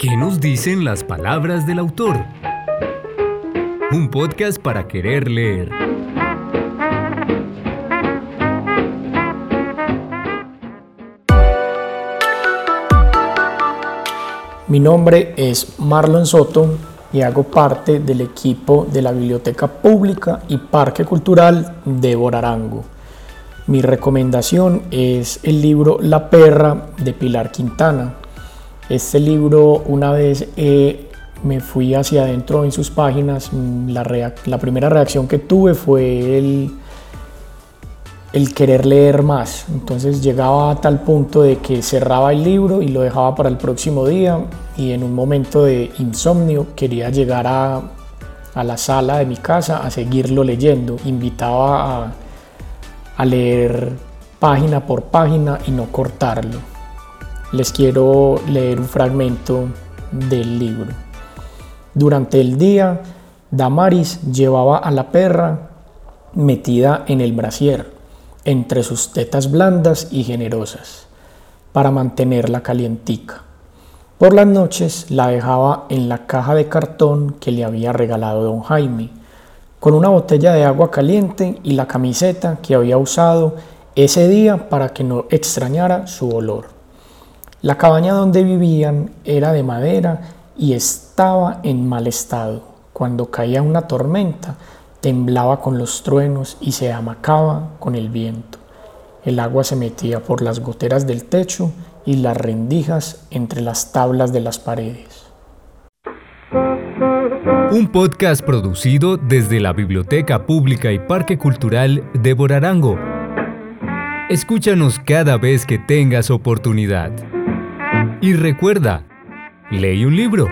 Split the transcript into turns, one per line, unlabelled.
¿Qué nos dicen las palabras del autor? Un podcast para querer leer.
Mi nombre es Marlon Soto y hago parte del equipo de la Biblioteca Pública y Parque Cultural de Borarango. Mi recomendación es el libro La perra de Pilar Quintana, este libro, una vez eh, me fui hacia adentro en sus páginas, mm, la, primera reacción que tuve fue el, querer leer más. Entonces llegaba a tal punto de que cerraba el libro y lo dejaba para el próximo día y en un momento de insomnio quería llegar a, la sala de mi casa a seguirlo leyendo. Invitaba a leer página por página y no cortarlo les quiero leer un fragmento del libro. Durante el día, Damaris llevaba a la perra metida en el brasier, entre sus tetas blandas y generosas, para mantenerla calientica. Por las noches la dejaba en la caja de cartón que le había regalado don Jaime, con una botella de agua caliente y la camiseta que había usado ese día para que no extrañara su olor. La cabaña donde vivían era de madera y estaba en mal estado. Cuando caía una tormenta, temblaba con los truenos y se amacaba con el viento. El agua se metía por las goteras del techo y las rendijas entre las tablas de las paredes.
Un podcast producido desde la Biblioteca Pública y Parque Cultural de Borarango. Escúchanos cada vez que tengas oportunidad. Y recuerda, lee un libro.